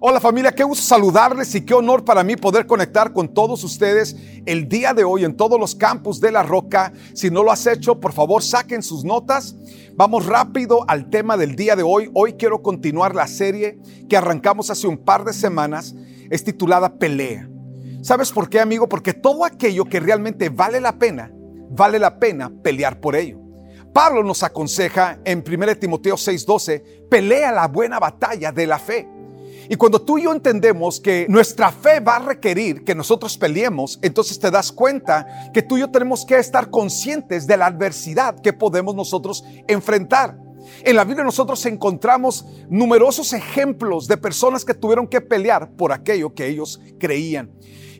Hola familia, qué gusto saludarles y qué honor para mí poder conectar con todos ustedes el día de hoy en todos los campus de la Roca. Si no lo has hecho, por favor saquen sus notas. Vamos rápido al tema del día de hoy. Hoy quiero continuar la serie que arrancamos hace un par de semanas. Es titulada Pelea. ¿Sabes por qué, amigo? Porque todo aquello que realmente vale la pena, vale la pena pelear por ello. Pablo nos aconseja en 1 Timoteo 6:12, pelea la buena batalla de la fe. Y cuando tú y yo entendemos que nuestra fe va a requerir que nosotros peleemos, entonces te das cuenta que tú y yo tenemos que estar conscientes de la adversidad que podemos nosotros enfrentar. En la Biblia nosotros encontramos numerosos ejemplos de personas que tuvieron que pelear por aquello que ellos creían.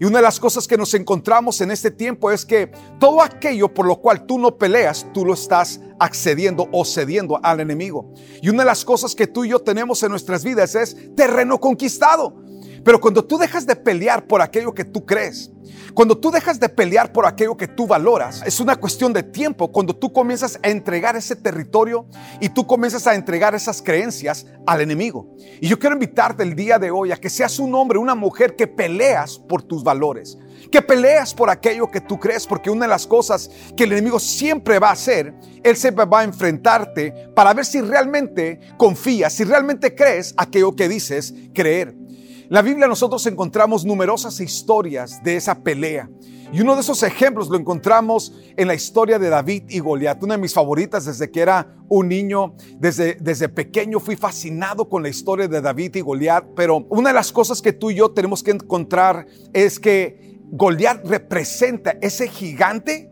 Y una de las cosas que nos encontramos en este tiempo es que todo aquello por lo cual tú no peleas, tú lo estás accediendo o cediendo al enemigo. Y una de las cosas que tú y yo tenemos en nuestras vidas es terreno conquistado. Pero cuando tú dejas de pelear por aquello que tú crees, cuando tú dejas de pelear por aquello que tú valoras, es una cuestión de tiempo cuando tú comienzas a entregar ese territorio y tú comienzas a entregar esas creencias al enemigo. Y yo quiero invitarte el día de hoy a que seas un hombre, una mujer que peleas por tus valores, que peleas por aquello que tú crees, porque una de las cosas que el enemigo siempre va a hacer, él siempre va a enfrentarte para ver si realmente confías, si realmente crees aquello que dices creer la Biblia nosotros encontramos numerosas historias de esa pelea. Y uno de esos ejemplos lo encontramos en la historia de David y Goliat, una de mis favoritas desde que era un niño, desde, desde pequeño fui fascinado con la historia de David y Goliat, pero una de las cosas que tú y yo tenemos que encontrar es que Goliat representa ese gigante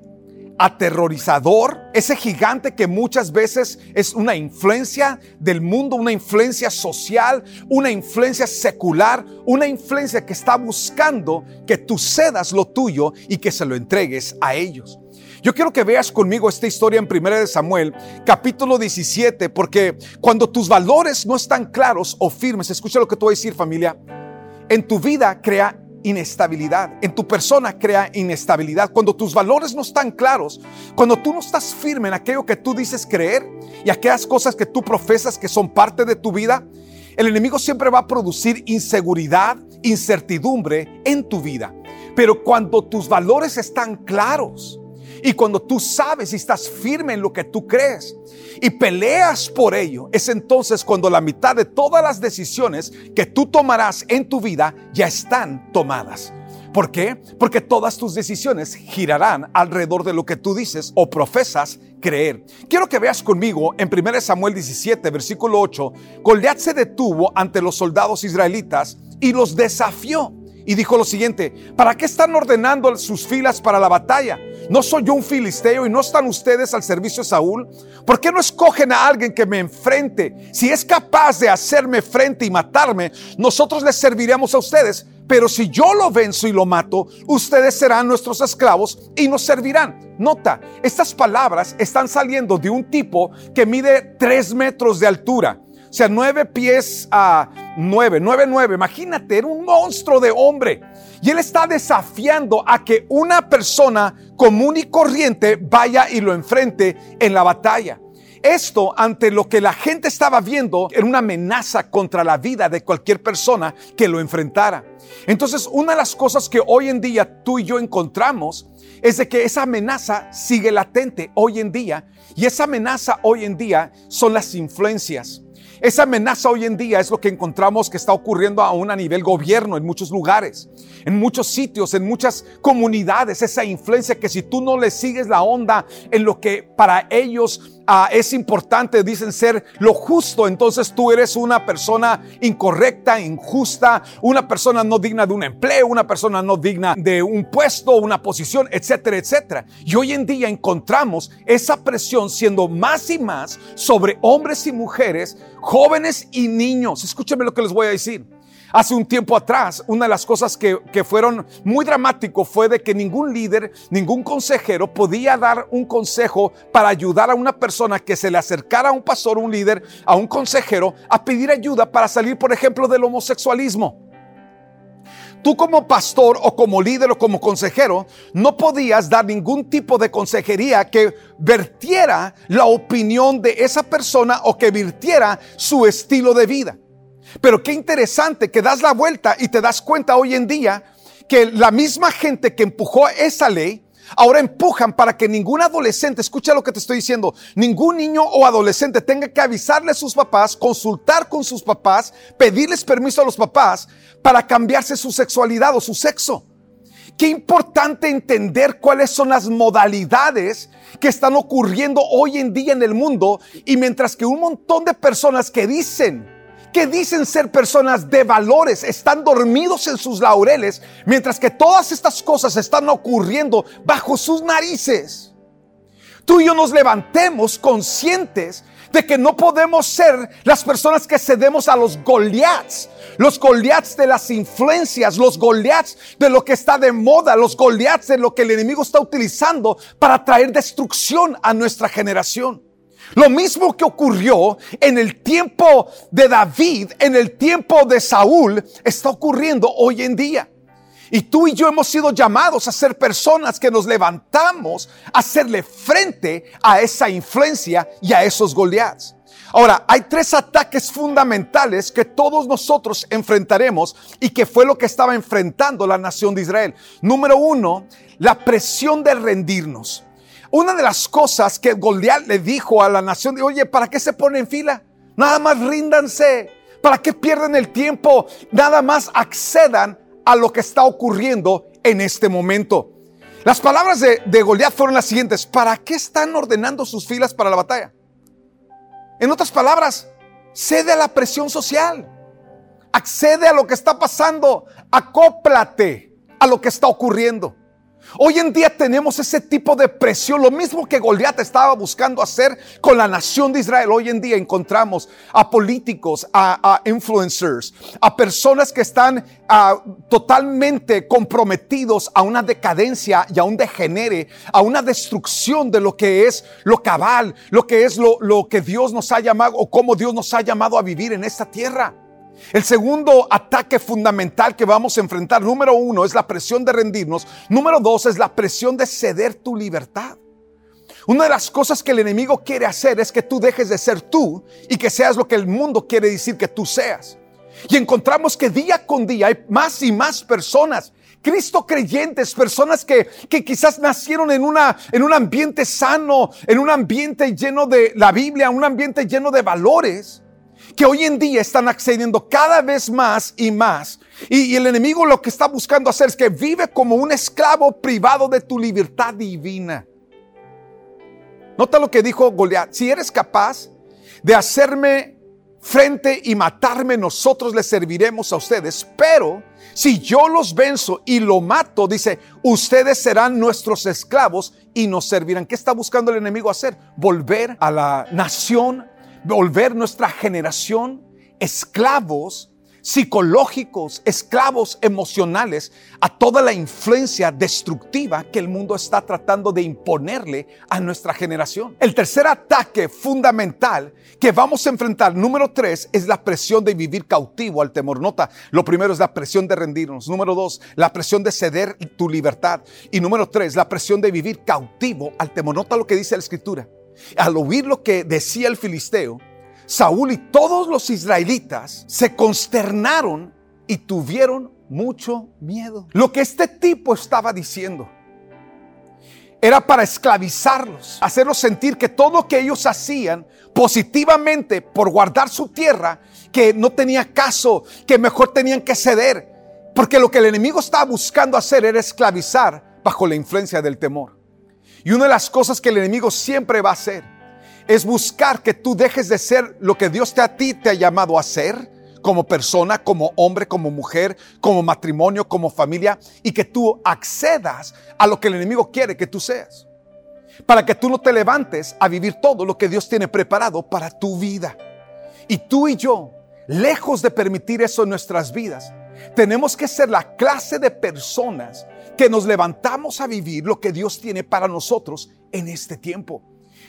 aterrorizador, ese gigante que muchas veces es una influencia del mundo, una influencia social, una influencia secular, una influencia que está buscando que tú cedas lo tuyo y que se lo entregues a ellos. Yo quiero que veas conmigo esta historia en 1 de Samuel, capítulo 17, porque cuando tus valores no están claros o firmes, escucha lo que te voy a decir familia, en tu vida crea inestabilidad. En tu persona crea inestabilidad. Cuando tus valores no están claros, cuando tú no estás firme en aquello que tú dices creer y aquellas cosas que tú profesas que son parte de tu vida, el enemigo siempre va a producir inseguridad, incertidumbre en tu vida. Pero cuando tus valores están claros, y cuando tú sabes y estás firme en lo que tú crees y peleas por ello, es entonces cuando la mitad de todas las decisiones que tú tomarás en tu vida ya están tomadas. ¿Por qué? Porque todas tus decisiones girarán alrededor de lo que tú dices o profesas creer. Quiero que veas conmigo en 1 Samuel 17, versículo 8, Goliat se detuvo ante los soldados israelitas y los desafió y dijo lo siguiente, ¿para qué están ordenando sus filas para la batalla? ¿No soy yo un filisteo y no están ustedes al servicio de Saúl? ¿Por qué no escogen a alguien que me enfrente? Si es capaz de hacerme frente y matarme, nosotros les serviremos a ustedes. Pero si yo lo venzo y lo mato, ustedes serán nuestros esclavos y nos servirán. Nota, estas palabras están saliendo de un tipo que mide tres metros de altura o sea, nueve pies a nueve, nueve, nueve. Imagínate, era un monstruo de hombre. Y él está desafiando a que una persona común y corriente vaya y lo enfrente en la batalla. Esto ante lo que la gente estaba viendo era una amenaza contra la vida de cualquier persona que lo enfrentara. Entonces, una de las cosas que hoy en día tú y yo encontramos es de que esa amenaza sigue latente hoy en día y esa amenaza hoy en día son las influencias. Esa amenaza hoy en día es lo que encontramos que está ocurriendo aún a nivel gobierno en muchos lugares, en muchos sitios, en muchas comunidades. Esa influencia que si tú no le sigues la onda en lo que para ellos Ah, es importante, dicen ser lo justo, entonces tú eres una persona incorrecta, injusta, una persona no digna de un empleo, una persona no digna de un puesto, una posición, etcétera, etcétera. Y hoy en día encontramos esa presión siendo más y más sobre hombres y mujeres, jóvenes y niños. Escúchame lo que les voy a decir. Hace un tiempo atrás, una de las cosas que, que fueron muy dramático fue de que ningún líder, ningún consejero podía dar un consejo para ayudar a una persona que se le acercara a un pastor, un líder, a un consejero, a pedir ayuda para salir, por ejemplo, del homosexualismo. Tú como pastor o como líder o como consejero no podías dar ningún tipo de consejería que vertiera la opinión de esa persona o que virtiera su estilo de vida. Pero qué interesante que das la vuelta y te das cuenta hoy en día que la misma gente que empujó esa ley, ahora empujan para que ningún adolescente, escucha lo que te estoy diciendo, ningún niño o adolescente tenga que avisarle a sus papás, consultar con sus papás, pedirles permiso a los papás para cambiarse su sexualidad o su sexo. Qué importante entender cuáles son las modalidades que están ocurriendo hoy en día en el mundo y mientras que un montón de personas que dicen que dicen ser personas de valores están dormidos en sus laureles, mientras que todas estas cosas están ocurriendo bajo sus narices. Tú y yo nos levantemos conscientes de que no podemos ser las personas que cedemos a los Goliaths, los Goliaths de las influencias, los Goliaths de lo que está de moda, los Goliaths de lo que el enemigo está utilizando para traer destrucción a nuestra generación. Lo mismo que ocurrió en el tiempo de David, en el tiempo de Saúl, está ocurriendo hoy en día. Y tú y yo hemos sido llamados a ser personas que nos levantamos a hacerle frente a esa influencia y a esos Goliaths. Ahora, hay tres ataques fundamentales que todos nosotros enfrentaremos y que fue lo que estaba enfrentando la nación de Israel. Número uno, la presión de rendirnos. Una de las cosas que Goliat le dijo a la nación oye, ¿para qué se pone en fila? Nada más ríndanse. ¿Para qué pierden el tiempo? Nada más accedan a lo que está ocurriendo en este momento. Las palabras de, de Goliat fueron las siguientes. ¿Para qué están ordenando sus filas para la batalla? En otras palabras, cede a la presión social. Accede a lo que está pasando. Acóplate a lo que está ocurriendo. Hoy en día tenemos ese tipo de presión, lo mismo que Goliat estaba buscando hacer con la nación de Israel. Hoy en día encontramos a políticos, a, influencers, a personas que están totalmente comprometidos a una decadencia y a un degenere, a una destrucción de lo que es lo cabal, lo que es lo, lo que Dios nos ha llamado o cómo Dios nos ha llamado a vivir en esta tierra. El segundo ataque fundamental que vamos a enfrentar, número uno, es la presión de rendirnos. Número dos, es la presión de ceder tu libertad. Una de las cosas que el enemigo quiere hacer es que tú dejes de ser tú y que seas lo que el mundo quiere decir que tú seas. Y encontramos que día con día hay más y más personas, Cristo creyentes, personas que, que quizás nacieron en, una, en un ambiente sano, en un ambiente lleno de la Biblia, un ambiente lleno de valores que hoy en día están accediendo cada vez más y más. Y, el enemigo lo que está buscando hacer es que vive como un esclavo privado de tu libertad divina. Nota lo que dijo Goliat. Si eres capaz de hacerme frente y matarme, nosotros les serviremos a ustedes. Pero si yo los venzo y lo mato, dice, ustedes serán nuestros esclavos y nos servirán. ¿Qué está buscando el enemigo hacer? Volver a la nación volver nuestra generación esclavos psicológicos, esclavos emocionales a toda la influencia destructiva que el mundo está tratando de imponerle a nuestra generación. El tercer ataque fundamental que vamos a enfrentar, número tres, es la presión de vivir cautivo al temor. Nota, lo primero es la presión de rendirnos. Número dos, la presión de ceder tu libertad. Y número tres, la presión de vivir cautivo al temor. Nota lo que dice la escritura. Al oír lo que decía el filisteo, Saúl y todos los israelitas se consternaron y tuvieron mucho miedo. Lo que este tipo estaba diciendo era para esclavizarlos, hacerlos sentir que todo lo que ellos hacían positivamente por guardar su tierra, que no tenía caso, que mejor tenían que ceder, porque lo que el enemigo estaba buscando hacer era esclavizar bajo la influencia del temor. Y una de las cosas que el enemigo siempre va a hacer es buscar que tú dejes de ser lo que Dios te a ti te ha llamado a ser como persona, como hombre, como mujer, como matrimonio, como familia y que tú accedas a lo que el enemigo quiere que tú seas. Para que tú no te levantes a vivir todo lo que Dios tiene preparado para tu vida. Y tú y yo lejos de permitir eso en nuestras vidas, tenemos que ser la clase de personas que nos levantamos a vivir lo que Dios tiene para nosotros en este tiempo.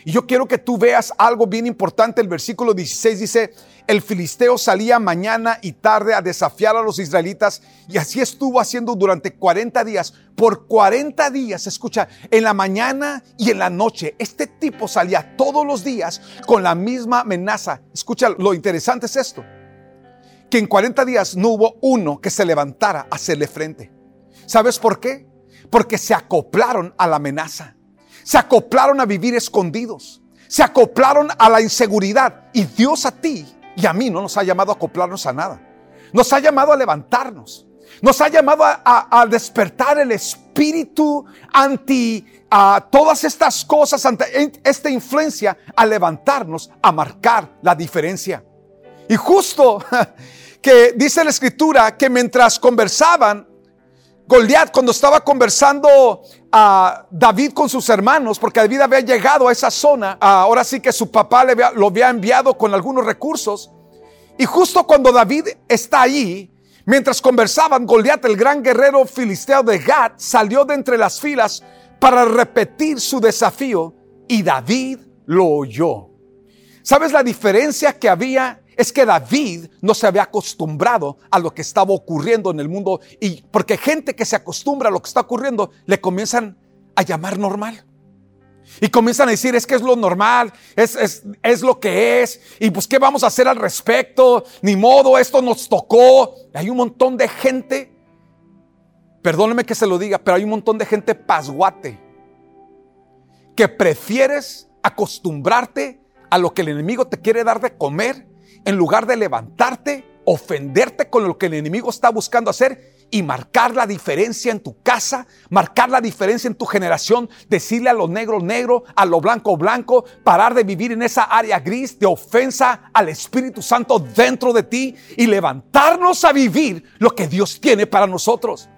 Y yo quiero que tú veas algo bien importante. El versículo 16 dice, el filisteo salía mañana y tarde a desafiar a los israelitas y así estuvo haciendo durante 40 días. Por 40 días, escucha, en la mañana y en la noche, este tipo salía todos los días con la misma amenaza. Escucha, lo interesante es esto, que en 40 días no hubo uno que se levantara a hacerle frente. ¿Sabes por qué? Porque se acoplaron a la amenaza se acoplaron a vivir escondidos, se acoplaron a la inseguridad. Y Dios a ti y a mí no nos ha llamado a acoplarnos a nada. Nos ha llamado a levantarnos. Nos ha llamado a, despertar el espíritu anti a todas estas cosas, ante esta influencia, a levantarnos, a marcar la diferencia. Y justo que dice la escritura que mientras conversaban, Goliat cuando estaba conversando a David con sus hermanos, porque David había llegado a esa zona, ahora sí que su papá le lo había enviado con algunos recursos, y justo cuando David está ahí, mientras conversaban, Goliat, el gran guerrero filisteo de Gad, salió de entre las filas para repetir su desafío, y David lo oyó. ¿Sabes la diferencia que había es que David no se había acostumbrado a lo que estaba ocurriendo en el mundo y porque gente que se acostumbra a lo que está ocurriendo le comienzan a llamar normal. Y comienzan a decir, es que es lo normal, es, es, es lo que es, y pues qué vamos a hacer al respecto, ni modo, esto nos tocó. Hay un montón de gente, perdóneme que se lo diga, pero hay un montón de gente pasguate, que prefieres acostumbrarte a lo que el enemigo te quiere dar de comer en lugar de levantarte, ofenderte con lo que el enemigo está buscando hacer y marcar la diferencia en tu casa, marcar la diferencia en tu generación, decirle a lo negro negro, a lo blanco blanco, parar de vivir en esa área gris de ofensa al Espíritu Santo dentro de ti y levantarnos a vivir lo que Dios tiene para nosotros.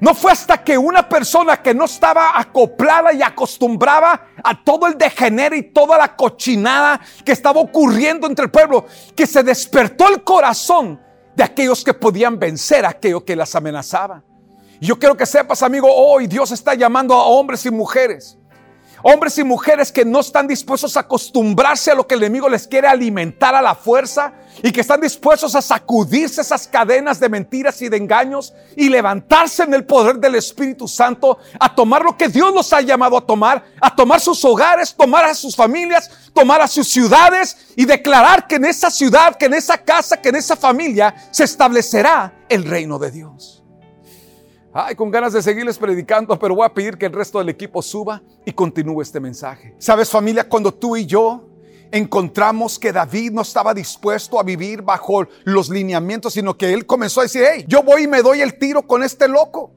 No fue hasta que una persona que no estaba acoplada y acostumbraba a todo el degenere y toda la cochinada que estaba ocurriendo entre el pueblo, que se despertó el corazón de aquellos que podían vencer a aquello que las amenazaba. Yo quiero que sepas, amigo, hoy Dios está llamando a hombres y mujeres Hombres y mujeres que no están dispuestos a acostumbrarse a lo que el enemigo les quiere alimentar a la fuerza y que están dispuestos a sacudirse esas cadenas de mentiras y de engaños y levantarse en el poder del Espíritu Santo a tomar lo que Dios los ha llamado a tomar, a tomar sus hogares, tomar a sus familias, tomar a sus ciudades y declarar que en esa ciudad, que en esa casa, que en esa familia se establecerá el reino de Dios. Ay, con ganas de seguirles predicando, pero voy a pedir que el resto del equipo suba y continúe este mensaje. Sabes familia, cuando tú y yo encontramos que David no estaba dispuesto a vivir bajo los lineamientos, sino que él comenzó a decir, hey, yo voy y me doy el tiro con este loco.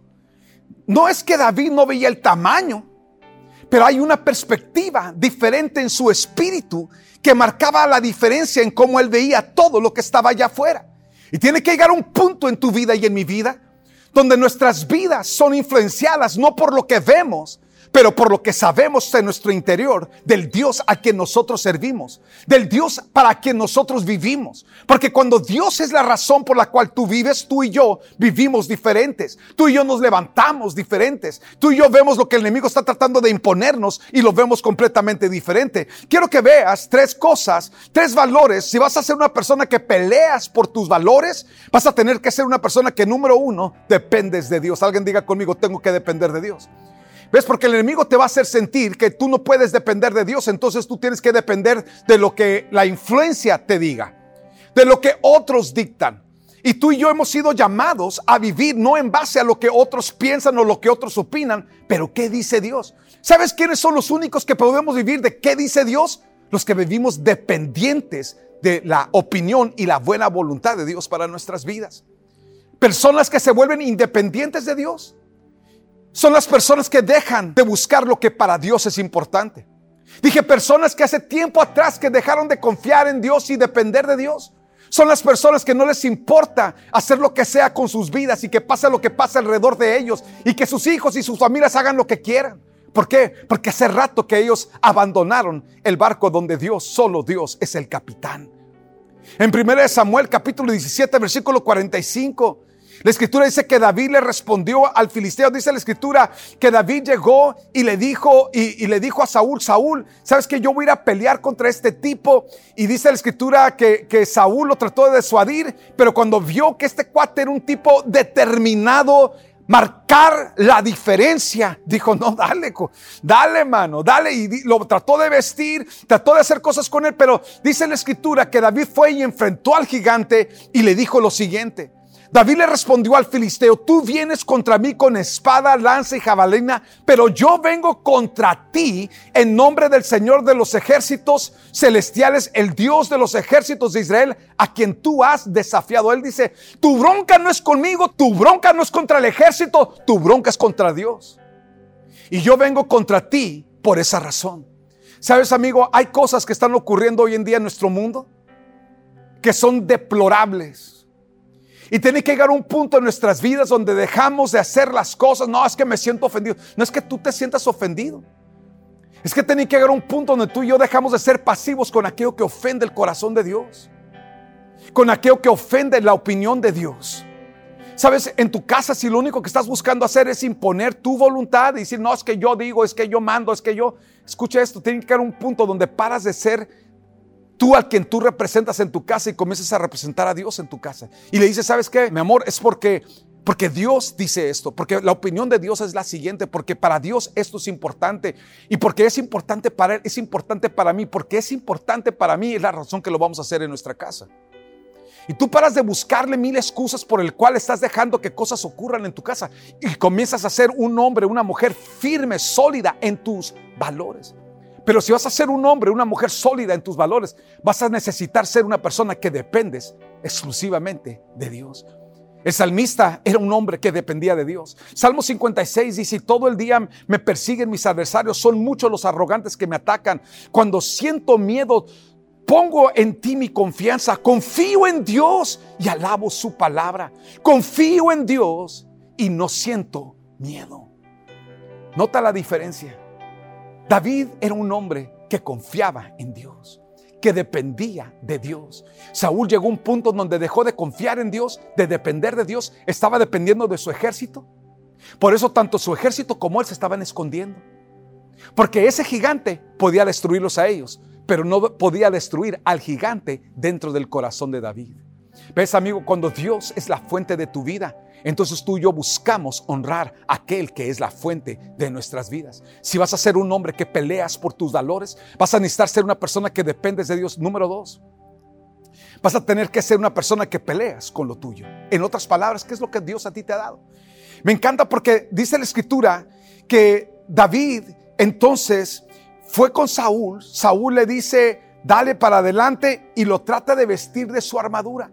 No es que David no veía el tamaño, pero hay una perspectiva diferente en su espíritu que marcaba la diferencia en cómo él veía todo lo que estaba allá afuera. Y tiene que llegar un punto en tu vida y en mi vida donde nuestras vidas son influenciadas no por lo que vemos, pero por lo que sabemos en nuestro interior del Dios a quien nosotros servimos, del Dios para quien nosotros vivimos. Porque cuando Dios es la razón por la cual tú vives, tú y yo vivimos diferentes. Tú y yo nos levantamos diferentes. Tú y yo vemos lo que el enemigo está tratando de imponernos y lo vemos completamente diferente. Quiero que veas tres cosas, tres valores. Si vas a ser una persona que peleas por tus valores, vas a tener que ser una persona que número uno, dependes de Dios. Alguien diga conmigo, tengo que depender de Dios. ¿Ves? Porque el enemigo te va a hacer sentir que tú no puedes depender de Dios, entonces tú tienes que depender de lo que la influencia te diga, de lo que otros dictan. Y tú y yo hemos sido llamados a vivir no en base a lo que otros piensan o lo que otros opinan, pero qué dice Dios. ¿Sabes quiénes son los únicos que podemos vivir de qué dice Dios? Los que vivimos dependientes de la opinión y la buena voluntad de Dios para nuestras vidas. Personas que se vuelven independientes de Dios son las personas que dejan de buscar lo que para Dios es importante. Dije personas que hace tiempo atrás que dejaron de confiar en Dios y depender de Dios. Son las personas que no les importa hacer lo que sea con sus vidas y que pase lo que pase alrededor de ellos y que sus hijos y sus familias hagan lo que quieran. ¿Por qué? Porque hace rato que ellos abandonaron el barco donde Dios, solo Dios, es el capitán. En 1 Samuel capítulo 17, versículo 45. La escritura dice que David le respondió al filisteo. Dice la escritura que David llegó y le dijo, y, le dijo a Saúl, Saúl, sabes que yo voy a ir a pelear contra este tipo. Y dice la escritura que, que Saúl lo trató de desuadir, pero cuando vio que este cuate era un tipo determinado, marcar la diferencia. Dijo, no, dale, dale, mano, dale. Y lo trató de vestir, trató de hacer cosas con él, pero dice la escritura que David fue y enfrentó al gigante y le dijo lo siguiente. David le respondió al filisteo, tú vienes contra mí con espada, lanza y jabalina, pero yo vengo contra ti en nombre del Señor de los ejércitos celestiales, el Dios de los ejércitos de Israel, a quien tú has desafiado. Él dice, tu bronca no es conmigo, tu bronca no es contra el ejército, tu bronca es contra Dios. Y yo vengo contra ti por esa razón. Sabes, amigo, hay cosas que están ocurriendo hoy en día en nuestro mundo que son deplorables y tiene que llegar un punto en nuestras vidas donde dejamos de hacer las cosas. No, es que me siento ofendido. No es que tú te sientas ofendido. Es que tiene que llegar un punto donde tú y yo dejamos de ser pasivos con aquello que ofende el corazón de Dios. Con aquello que ofende la opinión de Dios. Sabes, en tu casa si lo único que estás buscando hacer es imponer tu voluntad y decir, no, es que yo digo, es que yo mando, es que yo... Escucha esto, tiene que llegar un punto donde paras de ser tú al quien tú representas en tu casa y comienzas a representar a Dios en tu casa. Y le dices, ¿sabes qué? Mi amor, es porque porque Dios dice esto, porque la opinión de Dios es la siguiente, porque para Dios esto es importante y porque es importante para Él, es importante para mí, porque es importante para mí, es la razón que lo vamos a hacer en nuestra casa. Y tú paras de buscarle mil excusas por el cual estás dejando que cosas ocurran en tu casa y comienzas a ser un hombre, una mujer firme, sólida en tus valores. Pero si vas a ser un hombre, una mujer sólida en tus valores, vas a necesitar ser una persona que dependes exclusivamente de Dios. El salmista era un hombre que dependía de Dios. Salmo 56 dice, todo el día me persiguen mis adversarios, son muchos los arrogantes que me atacan. Cuando siento miedo, pongo en ti mi confianza, confío en Dios y alabo su palabra. Confío en Dios y no siento miedo. Nota la diferencia. David era un hombre que confiaba en Dios, que dependía de Dios. Saúl llegó a un punto donde dejó de confiar en Dios, de depender de Dios, estaba dependiendo de su ejército. Por eso tanto su ejército como él se estaban escondiendo. Porque ese gigante podía destruirlos a ellos, pero no podía destruir al gigante dentro del corazón de David. ¿Ves, amigo? Cuando Dios es la fuente de tu vida, entonces tú y yo buscamos honrar a aquel que es la fuente de nuestras vidas. Si vas a ser un hombre que peleas por tus valores, vas a necesitar ser una persona que dependes de Dios. Número dos, vas a tener que ser una persona que peleas con lo tuyo. En otras palabras, ¿qué es lo que Dios a ti te ha dado? Me encanta porque dice la escritura que David entonces fue con Saúl. Saúl le dice, dale para adelante y lo trata de vestir de su armadura.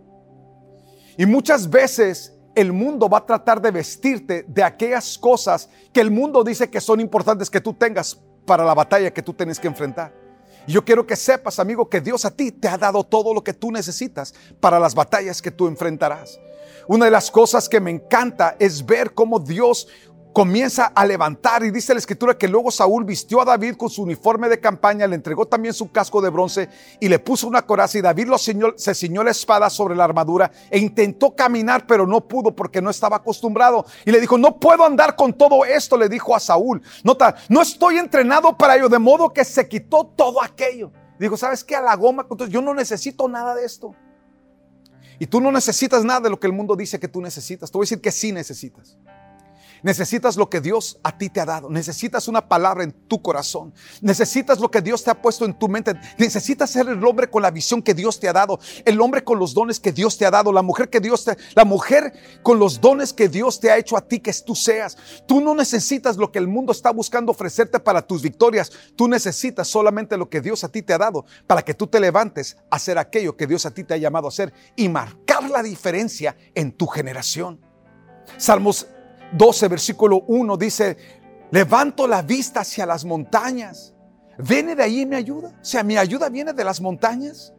Y muchas veces el mundo va a tratar de vestirte de aquellas cosas que el mundo dice que son importantes que tú tengas para la batalla que tú tienes que enfrentar. Y yo quiero que sepas, amigo, que Dios a ti te ha dado todo lo que tú necesitas para las batallas que tú enfrentarás. Una de las cosas que me encanta es ver cómo Dios comienza a levantar y dice la escritura que luego Saúl vistió a David con su uniforme de campaña, le entregó también su casco de bronce y le puso una coraza y David lo se ciñó la espada sobre la armadura e intentó caminar pero no pudo porque no estaba acostumbrado y le dijo, no puedo andar con todo esto, le dijo a Saúl. Nota, no estoy entrenado para ello, de modo que se quitó todo aquello. Dijo, ¿sabes qué? A la goma, yo no necesito nada de esto. Y tú no necesitas nada de lo que el mundo dice que tú necesitas. Te voy a decir que sí necesitas. Necesitas lo que Dios a ti te ha dado. Necesitas una palabra en tu corazón. Necesitas lo que Dios te ha puesto en tu mente. Necesitas ser el hombre con la visión que Dios te ha dado. El hombre con los dones que Dios te ha dado. La mujer que Dios te, la mujer con los dones que Dios te ha hecho a ti que tú seas. Tú no necesitas lo que el mundo está buscando ofrecerte para tus victorias. Tú necesitas solamente lo que Dios a ti te ha dado para que tú te levantes a hacer aquello que Dios a ti te ha llamado a hacer y marcar la diferencia en tu generación. Salmos 12, versículo 1 dice, levanto la vista hacia las montañas. ¿Viene de ahí mi ayuda? O sea, mi ayuda viene de las montañas.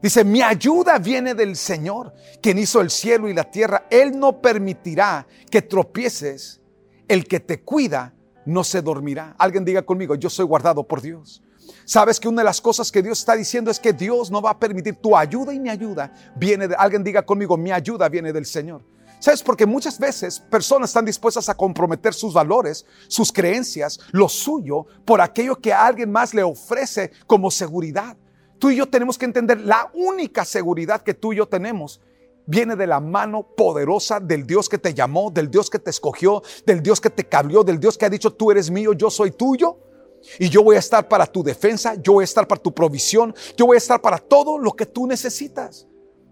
Dice, mi ayuda viene del Señor, quien hizo el cielo y la tierra. Él no permitirá que tropieces. El que te cuida no se dormirá. Alguien diga conmigo, yo soy guardado por Dios. Sabes que una de las cosas que Dios está diciendo es que Dios no va a permitir tu ayuda y mi ayuda viene de alguien diga conmigo, mi ayuda viene del Señor. ¿Sabes? Porque muchas veces personas están dispuestas a comprometer sus valores, sus creencias, lo suyo, por aquello que a alguien más le ofrece como seguridad. Tú y yo tenemos que entender la única seguridad que tú y yo tenemos viene de la mano poderosa del Dios que te llamó, del Dios que te escogió, del Dios que te cabrió, del Dios que ha dicho tú eres mío, yo soy tuyo. Y yo voy a estar para tu defensa, yo voy a estar para tu provisión, yo voy a estar para todo lo que tú necesitas.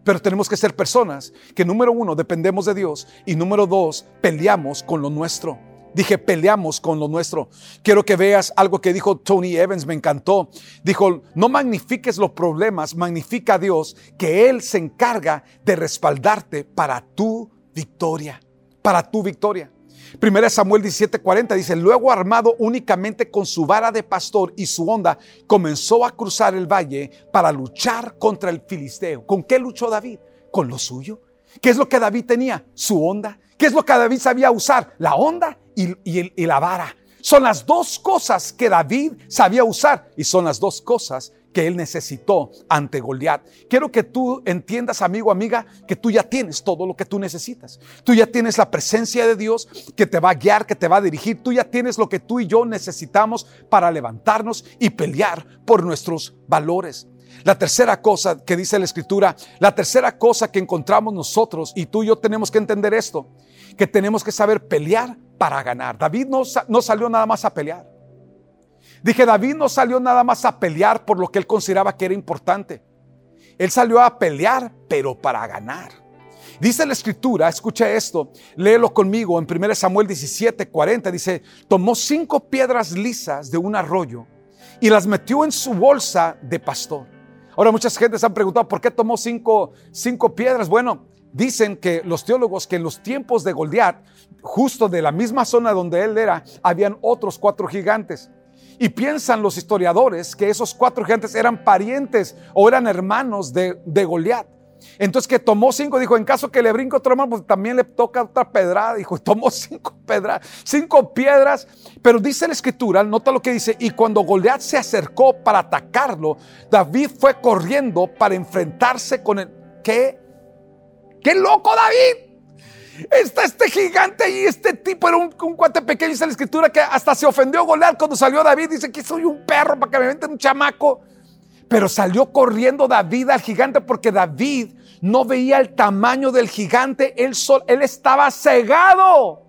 Pero tenemos que ser personas que número uno dependemos de Dios y número dos peleamos con lo nuestro. Dije, peleamos con lo nuestro. Quiero que veas algo que dijo Tony Evans, me encantó. Dijo, no magnifiques los problemas, magnifica a Dios, que Él se encarga de respaldarte para tu victoria, para tu victoria. Primera Samuel 17:40 dice, luego armado únicamente con su vara de pastor y su onda, comenzó a cruzar el valle para luchar contra el filisteo. ¿Con qué luchó David? Con lo suyo. ¿Qué es lo que David tenía? Su onda. ¿Qué es lo que David sabía usar? La onda y, y la vara. Son las dos cosas que David sabía usar y son las dos cosas que él necesitó ante Goliat. Quiero que tú entiendas, amigo, amiga, que tú ya tienes todo lo que tú necesitas. Tú ya tienes la presencia de Dios que te va a guiar, que te va a dirigir. Tú ya tienes lo que tú y yo necesitamos para levantarnos y pelear por nuestros valores. La tercera cosa que dice la escritura, la tercera cosa que encontramos nosotros, y tú y yo tenemos que entender esto, que tenemos que saber pelear para ganar. David no, no salió nada más a pelear. Dije, David no salió nada más a pelear por lo que él consideraba que era importante. Él salió a pelear, pero para ganar. Dice la escritura, escucha esto, léelo conmigo en 1 Samuel 17, 40, dice, tomó cinco piedras lisas de un arroyo y las metió en su bolsa de pastor. Ahora muchas gentes han preguntado, ¿por qué tomó cinco, cinco piedras? Bueno, dicen que los teólogos que en los tiempos de Goliat, justo de la misma zona donde él era, habían otros cuatro gigantes. Y piensan los historiadores que esos cuatro gigantes eran parientes o eran hermanos de, Goliat. Entonces que tomó cinco, dijo, en caso que le brinque otro hermano, pues también le toca otra pedrada. Dijo, tomó cinco pedradas, cinco piedras. Pero dice la escritura, nota lo que dice, y cuando Goliat se acercó para atacarlo, David fue corriendo para enfrentarse con el... ¿Qué? ¡Qué loco David! Está este gigante y este tipo era un, cuate pequeño. Dice la escritura que hasta se ofendió Goliat cuando salió David. Dice que soy un perro para que me meten un chamaco. Pero salió corriendo David al gigante porque David no veía el tamaño del gigante. Él, él estaba cegado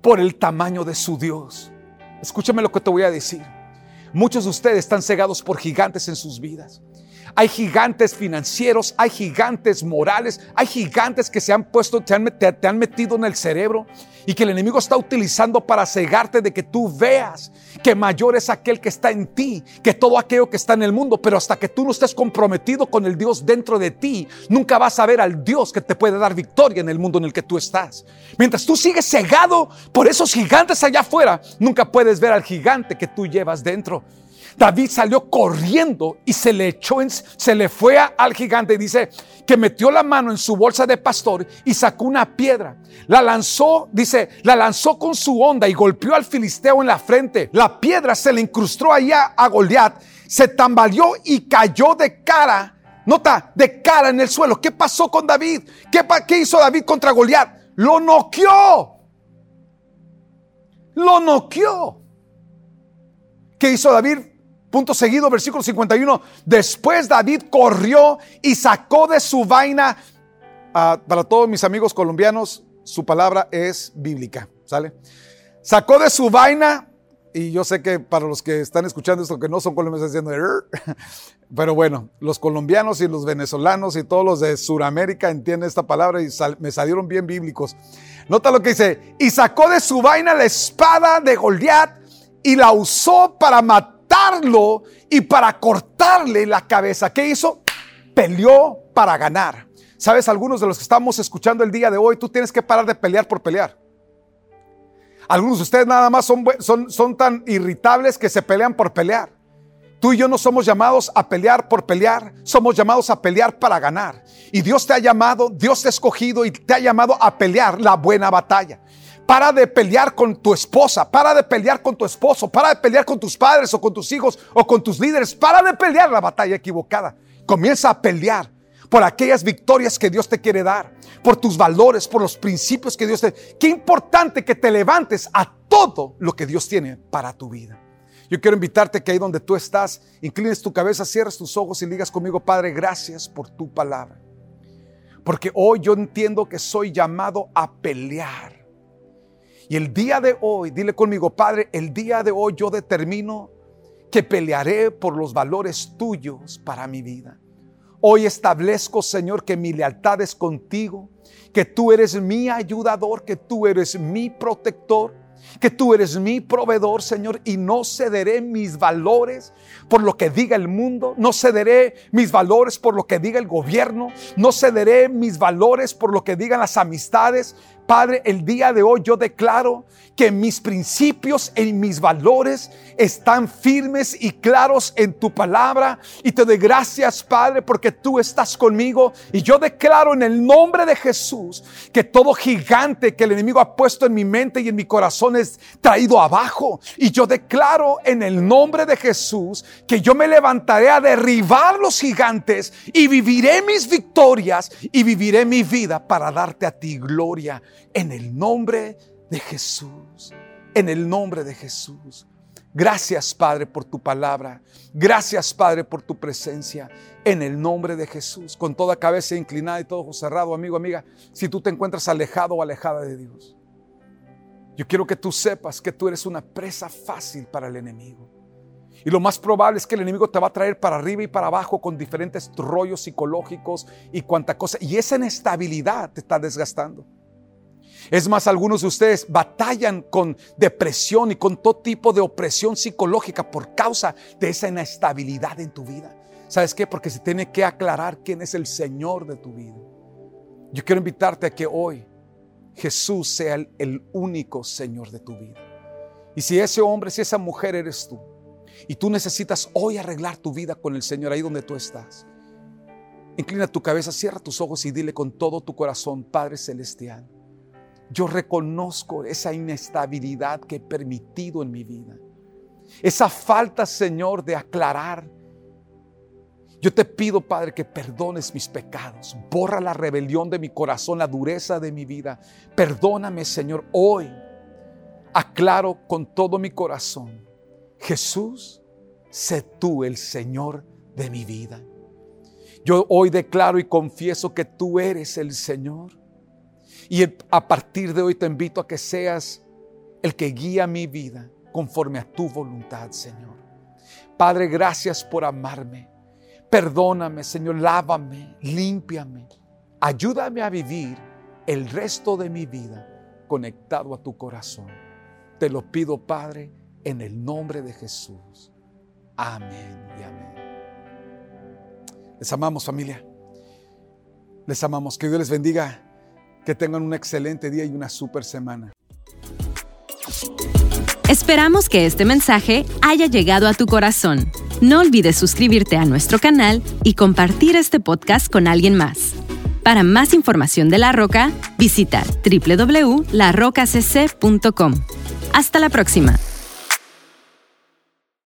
por el tamaño de su Dios. Escúchame lo que te voy a decir. Muchos de ustedes están cegados por gigantes en sus vidas. Hay gigantes financieros, hay gigantes morales, hay gigantes que se han puesto, te han, te han metido en el cerebro y que el enemigo está utilizando para cegarte de que tú veas que mayor es aquel que está en ti que todo aquello que está en el mundo. Pero hasta que tú no estés comprometido con el Dios dentro de ti, nunca vas a ver al Dios que te puede dar victoria en el mundo en el que tú estás. Mientras tú sigues cegado por esos gigantes allá afuera, nunca puedes ver al gigante que tú llevas dentro. David salió corriendo y se le echó, en, se le fue al gigante y dice que metió la mano en su bolsa de pastor y sacó una piedra. La lanzó, dice, la lanzó con su onda y golpeó al filisteo en la frente. La piedra se le incrustó allá a Goliat, se tambaleó y cayó de cara. Nota, de cara en el suelo. ¿Qué pasó con David? ¿Qué, qué hizo David contra Goliat? Lo noqueó. Lo noqueó. ¿Qué hizo David? Punto seguido, versículo 51. Después David corrió y sacó de su vaina, ah, para todos mis amigos colombianos, su palabra es bíblica, ¿sale? Sacó de su vaina, y yo sé que para los que están escuchando esto que no son colombianos, diciendo, pero bueno, los colombianos y los venezolanos y todos los de Sudamérica entienden esta palabra y me salieron bien bíblicos. Nota lo que dice, y sacó de su vaina la espada de Goliat y la usó para matar y para cortarle la cabeza. ¿Qué hizo? Peleó para ganar. Sabes, algunos de los que estamos escuchando el día de hoy, tú tienes que parar de pelear por pelear. Algunos de ustedes nada más son, son, son tan irritables que se pelean por pelear. Tú y yo no somos llamados a pelear por pelear, somos llamados a pelear para ganar. Y Dios te ha llamado, Dios te ha escogido y te ha llamado a pelear la buena batalla Para de pelear con tu esposa, para de pelear con tu esposo, para de pelear con tus padres o con tus hijos o con tus líderes. Para de pelear la batalla equivocada. Comienza a pelear por aquellas victorias que Dios te quiere dar, por tus valores, por los principios que Dios te... Qué importante que te levantes a todo lo que Dios tiene para tu vida. Yo quiero invitarte que ahí donde tú estás, inclines tu cabeza, cierres tus ojos y digas conmigo, Padre, gracias por tu palabra. Porque hoy yo entiendo que soy llamado a pelear y el día de hoy, dile conmigo, Padre, el día de hoy yo determino que pelearé por los valores tuyos para mi vida. Hoy establezco, Señor, que mi lealtad es contigo, que tú eres mi ayudador, que tú eres mi protector, que tú eres mi proveedor, Señor, y no cederé mis valores por lo que diga el mundo, no cederé mis valores por lo que diga el gobierno, no cederé mis valores por lo que digan las amistades, Padre, el día de hoy yo declaro que mis principios y mis valores están firmes y claros en tu palabra. Y te doy gracias, Padre, porque tú estás conmigo. Y yo declaro en el nombre de Jesús que todo gigante que el enemigo ha puesto en mi mente y en mi corazón es traído abajo. Y yo declaro en el nombre de Jesús que yo me levantaré a derribar los gigantes y viviré mis victorias y viviré mi vida para darte a ti gloria en el nombre de Jesús. En el nombre de Jesús. Gracias Padre por tu palabra. Gracias Padre por tu presencia. En el nombre de Jesús. Con toda cabeza inclinada y todo ojo cerrado, amigo, amiga. Si tú te encuentras alejado o alejada de Dios. Yo quiero que tú sepas que tú eres una presa fácil para el enemigo. Y lo más probable es que el enemigo te va a traer para arriba y para abajo con diferentes rollos psicológicos y cuanta cosa. Y esa inestabilidad te está desgastando. Es más, algunos de ustedes batallan con depresión y con todo tipo de opresión psicológica por causa de esa inestabilidad en tu vida. ¿Sabes qué? Porque se tiene que aclarar quién es el Señor de tu vida. Yo quiero invitarte a que hoy Jesús sea el, el único Señor de tu vida. Y si ese hombre, si esa mujer eres tú, y tú necesitas hoy arreglar tu vida con el Señor ahí donde tú estás, inclina tu cabeza, cierra tus ojos y dile con todo tu corazón, Padre Celestial, yo reconozco esa inestabilidad que he permitido en mi vida. Esa falta, Señor, de aclarar. Yo te pido, Padre, que perdones mis pecados. Borra la rebelión de mi corazón, la dureza de mi vida. Perdóname, Señor, hoy. Aclaro con todo mi corazón. Jesús, sé tú el Señor de mi vida. Yo hoy declaro y confieso que tú eres el Señor. Y a partir de hoy te invito a que seas el que guía mi vida conforme a tu voluntad, Señor. Padre, gracias por amarme. Perdóname, Señor, lávame, límpiame. Ayúdame a vivir el resto de mi vida conectado a tu corazón. Te lo pido, Padre, en el nombre de Jesús. Amén y amén. Les amamos, familia. Les amamos. Que Dios les bendiga que tengan un excelente día y una super semana. Esperamos que este mensaje haya llegado a tu corazón. No olvides suscribirte a nuestro canal y compartir este podcast con alguien más. Para más información de La Roca, visita www.larocacc.com. Hasta la próxima.